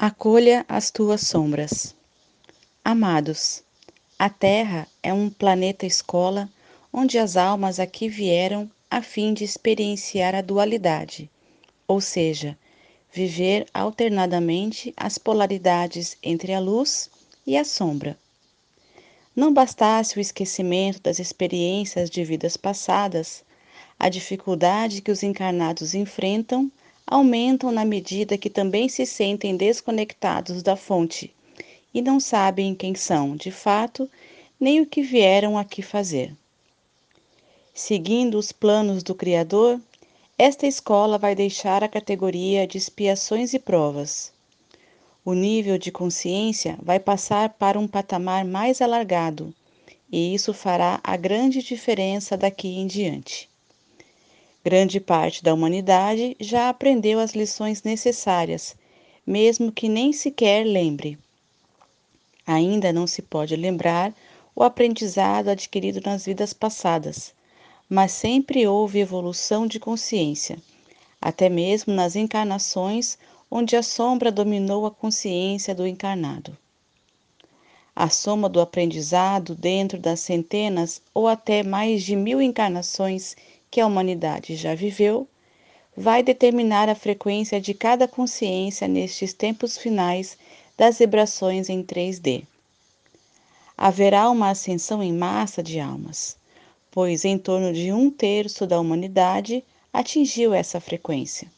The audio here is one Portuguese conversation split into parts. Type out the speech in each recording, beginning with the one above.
Acolha as tuas sombras. Amados, a Terra é um planeta escola onde as almas aqui vieram a fim de experienciar a dualidade, ou seja, viver alternadamente as polaridades entre a luz e a sombra. Não bastasse o esquecimento das experiências de vidas passadas, a dificuldade que os encarnados enfrentam aumentam na medida que também se sentem desconectados da fonte e não sabem quem são, de fato, nem o que vieram aqui fazer. Seguindo os planos do Criador, esta escola vai deixar a categoria de expiações e provas. O nível de consciência vai passar para um patamar mais alargado, e isso fará a grande diferença daqui em diante. Grande parte da humanidade já aprendeu as lições necessárias, mesmo que nem sequer lembre. Ainda não se pode lembrar o aprendizado adquirido nas vidas passadas, mas sempre houve evolução de consciência, até mesmo nas encarnações onde a sombra dominou a consciência do encarnado. A soma do aprendizado dentro das centenas ou até mais de mil encarnações que a humanidade já viveu, vai determinar a frequência de cada consciência nestes tempos finais das vibrações em 3D. Haverá uma ascensão em massa de almas, pois em torno de um terço da humanidade atingiu essa frequência.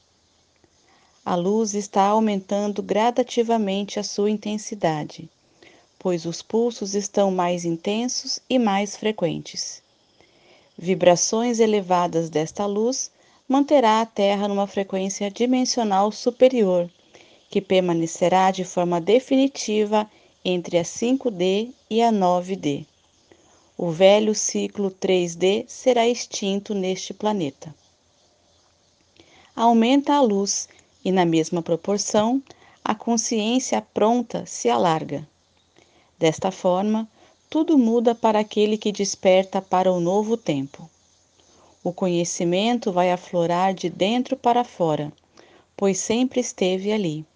A luz está aumentando gradativamente a sua intensidade, pois os pulsos estão mais intensos e mais frequentes. Vibrações elevadas desta luz manterá a Terra numa frequência dimensional superior, que permanecerá de forma definitiva entre a 5D e a 9D. O velho ciclo 3D será extinto neste planeta. Aumenta a luz e, na mesma proporção, a consciência pronta se alarga. Desta forma, tudo muda para aquele que desperta para o novo tempo. O conhecimento vai aflorar de dentro para fora, pois sempre esteve ali.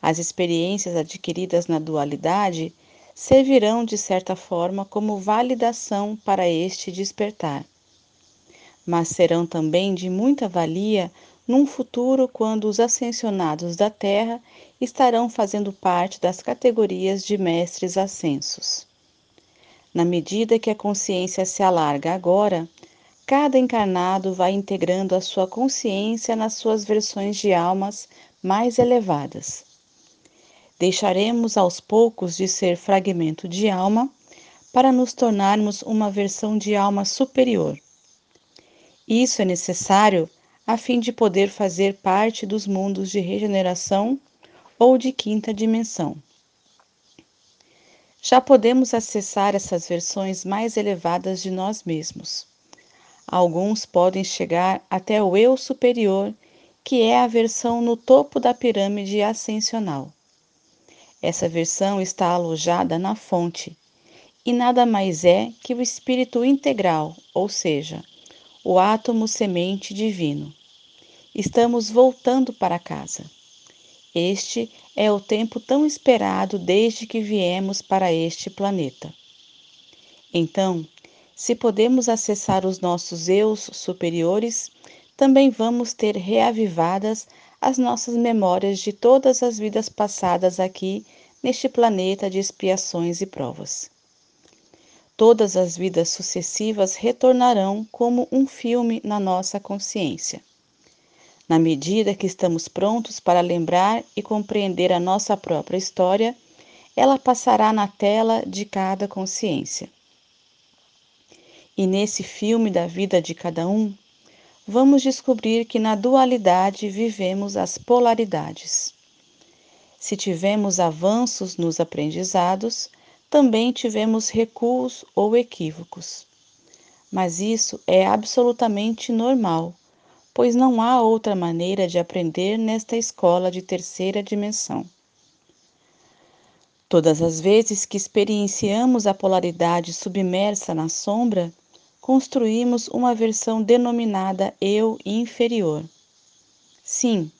As experiências adquiridas na dualidade servirão de certa forma como validação para este despertar. Mas serão também de muita valia num futuro quando os ascensionados da Terra estarão fazendo parte das categorias de mestres ascensos. Na medida que a consciência se alarga agora, cada encarnado vai integrando a sua consciência nas suas versões de almas mais elevadas. Deixaremos aos poucos de ser fragmento de alma para nos tornarmos uma versão de alma superior. Isso é necessário a fim de poder fazer parte dos mundos de regeneração ou de quinta dimensão. Já podemos acessar essas versões mais elevadas de nós mesmos. Alguns podem chegar até o eu superior, que é a versão no topo da pirâmide ascensional. Essa versão está alojada na fonte e nada mais é que o espírito integral, ou seja, o átomo semente divino. Estamos voltando para casa. Este é o tempo tão esperado desde que viemos para este planeta. Então, se podemos acessar os nossos eus superiores, também vamos ter reavivadas as nossas memórias de todas as vidas passadas aqui neste planeta de expiações e provas. Todas as vidas sucessivas retornarão como um filme na nossa consciência. Na medida que estamos prontos para lembrar e compreender a nossa própria história, ela passará na tela de cada consciência. E nesse filme da vida de cada um, vamos descobrir que na dualidade vivemos as polaridades. Se tivemos avanços nos aprendizados, também tivemos recuos ou equívocos. Mas isso é absolutamente normal pois não há outra maneira de aprender nesta escola de terceira dimensão. Todas as vezes que experienciamos a polaridade submersa na sombra, construímos uma versão denominada eu inferior. Sim,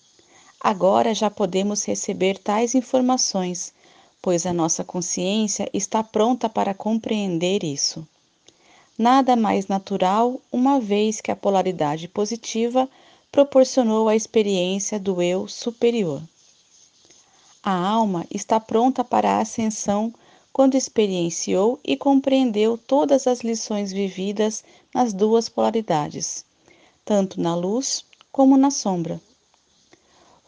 Agora já podemos receber tais informações, pois a nossa consciência está pronta para compreender isso. Nada mais natural, uma vez que a polaridade positiva proporcionou a experiência do eu superior. A alma está pronta para a ascensão quando experienciou e compreendeu todas as lições vividas nas duas polaridades, tanto na luz como na sombra.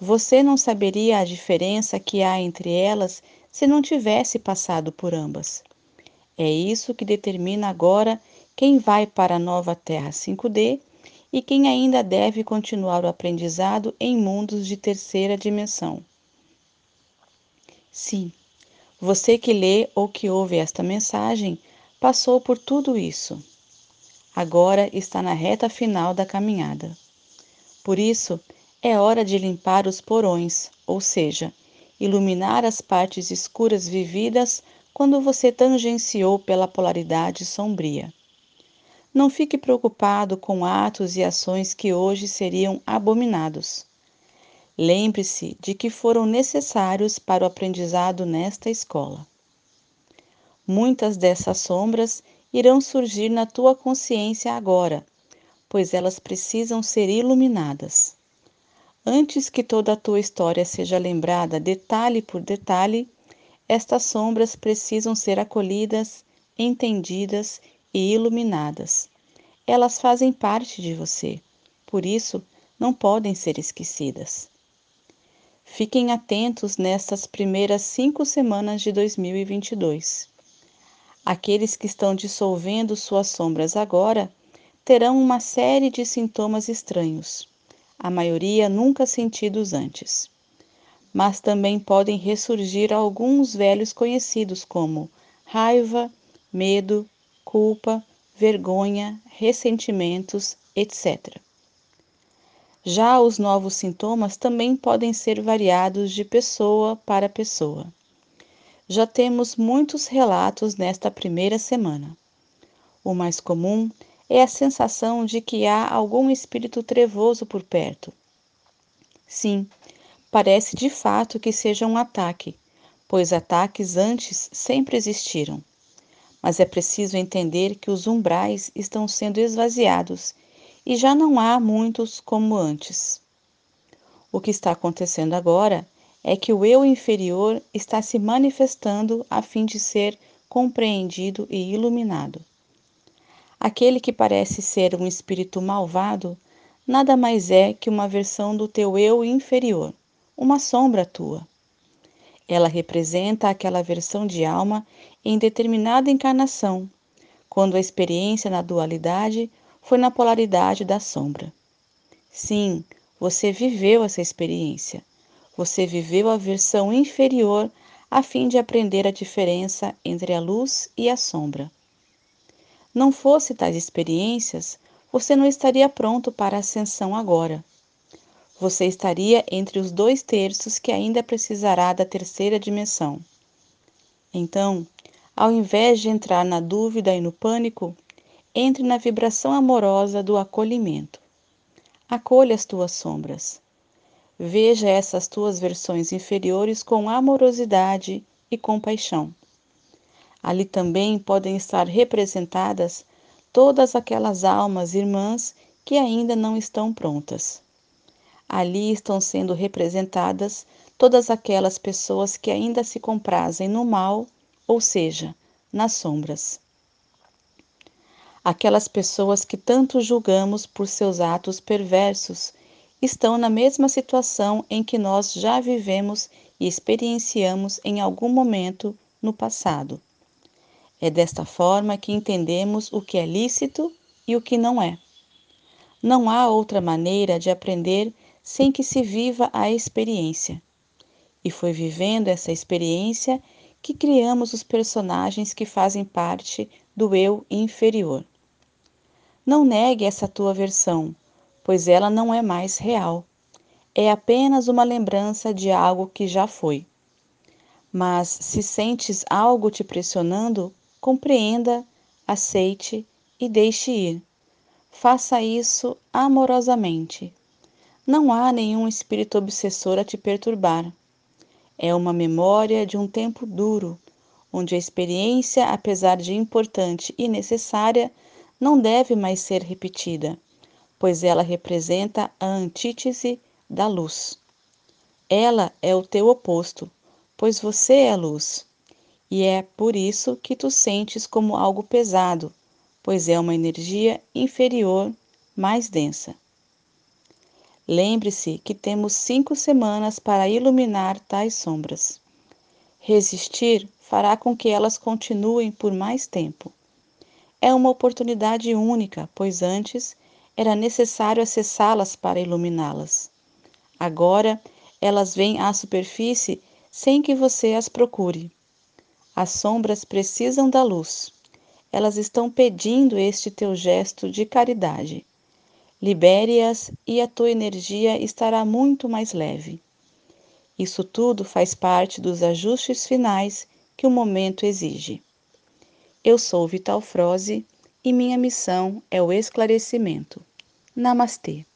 Você não saberia a diferença que há entre elas se não tivesse passado por ambas. É isso que determina agora quem vai para a nova Terra 5D e quem ainda deve continuar o aprendizado em mundos de terceira dimensão. Sim, você que lê ou que ouve esta mensagem passou por tudo isso. Agora está na reta final da caminhada. Por isso, é hora de limpar os porões, ou seja, iluminar as partes escuras vividas quando você tangenciou pela polaridade sombria. Não fique preocupado com atos e ações que hoje seriam abominados. Lembre-se de que foram necessários para o aprendizado nesta escola. Muitas dessas sombras irão surgir na tua consciência agora, pois elas precisam ser iluminadas. Antes que toda a tua história seja lembrada detalhe por detalhe, estas sombras precisam ser acolhidas, entendidas e iluminadas. Elas fazem parte de você, por isso não podem ser esquecidas. Fiquem atentos nestas primeiras cinco semanas de 2022. Aqueles que estão dissolvendo suas sombras agora terão uma série de sintomas estranhos, a maioria nunca sentidos antes. Mas também podem ressurgir alguns velhos conhecidos como raiva, medo, culpa, vergonha, ressentimentos, etc. Já os novos sintomas também podem ser variados de pessoa para pessoa. Já temos muitos relatos nesta primeira semana. O mais comum é a sensação de que há algum espírito trevoso por perto. Sim, parece de fato que seja um ataque, pois ataques antes sempre existiram. Mas é preciso entender que os umbrais estão sendo esvaziados e já não há muitos como antes. O que está acontecendo agora é que o eu inferior está se manifestando a fim de ser compreendido e iluminado. Aquele que parece ser um espírito malvado nada mais é que uma versão do teu eu inferior, uma sombra tua. Ela representa aquela versão de alma em determinada encarnação, quando a experiência na dualidade foi na polaridade da sombra. Sim, você viveu essa experiência. Você viveu a versão inferior a fim de aprender a diferença entre a luz e a sombra. Não fosse tais experiências, você não estaria pronto para a ascensão agora. Você estaria entre os dois terços que ainda precisará da terceira dimensão. Então, ao invés de entrar na dúvida e no pânico, entre na vibração amorosa do acolhimento. Acolha as tuas sombras. Veja essas tuas versões inferiores com amorosidade e compaixão. Ali também podem estar representadas todas aquelas almas irmãs que ainda não estão prontas. Ali estão sendo representadas todas aquelas pessoas que ainda se comprazem no mal, ou seja, nas sombras aquelas pessoas que tanto julgamos por seus atos perversos estão na mesma situação em que nós já vivemos e experienciamos em algum momento no passado. É desta forma que entendemos o que é lícito e o que não é. Não há outra maneira de aprender sem que se viva a experiência. E foi vivendo essa experiência que criamos os personagens que fazem parte do eu inferior. Não negue essa tua versão, pois ela não é mais real. É apenas uma lembrança de algo que já foi. Mas se sentes algo te pressionando, compreenda, aceite e deixe ir. Faça isso amorosamente. Não há nenhum espírito obsessor a te perturbar. É uma memória de um tempo duro, onde a experiência, apesar de importante e necessária, não deve mais ser repetida, pois ela representa a antítese da luz. Ela é o teu oposto, pois você é luz. E é por isso que tu sentes como algo pesado, pois é uma energia inferior, mais densa. Lembre-se que temos cinco semanas para iluminar tais sombras. Resistir fará com que elas continuem por mais tempo. É uma oportunidade única, pois antes era necessário acessá-las para iluminá-las. Agora elas vêm à superfície sem que você as procure. As sombras precisam da luz. Elas estão pedindo este teu gesto de caridade. Libere-as e a tua energia estará muito mais leve. Isso tudo faz parte dos ajustes finais que o momento exige. Eu sou Vital Froze e minha missão é o esclarecimento. Namastê.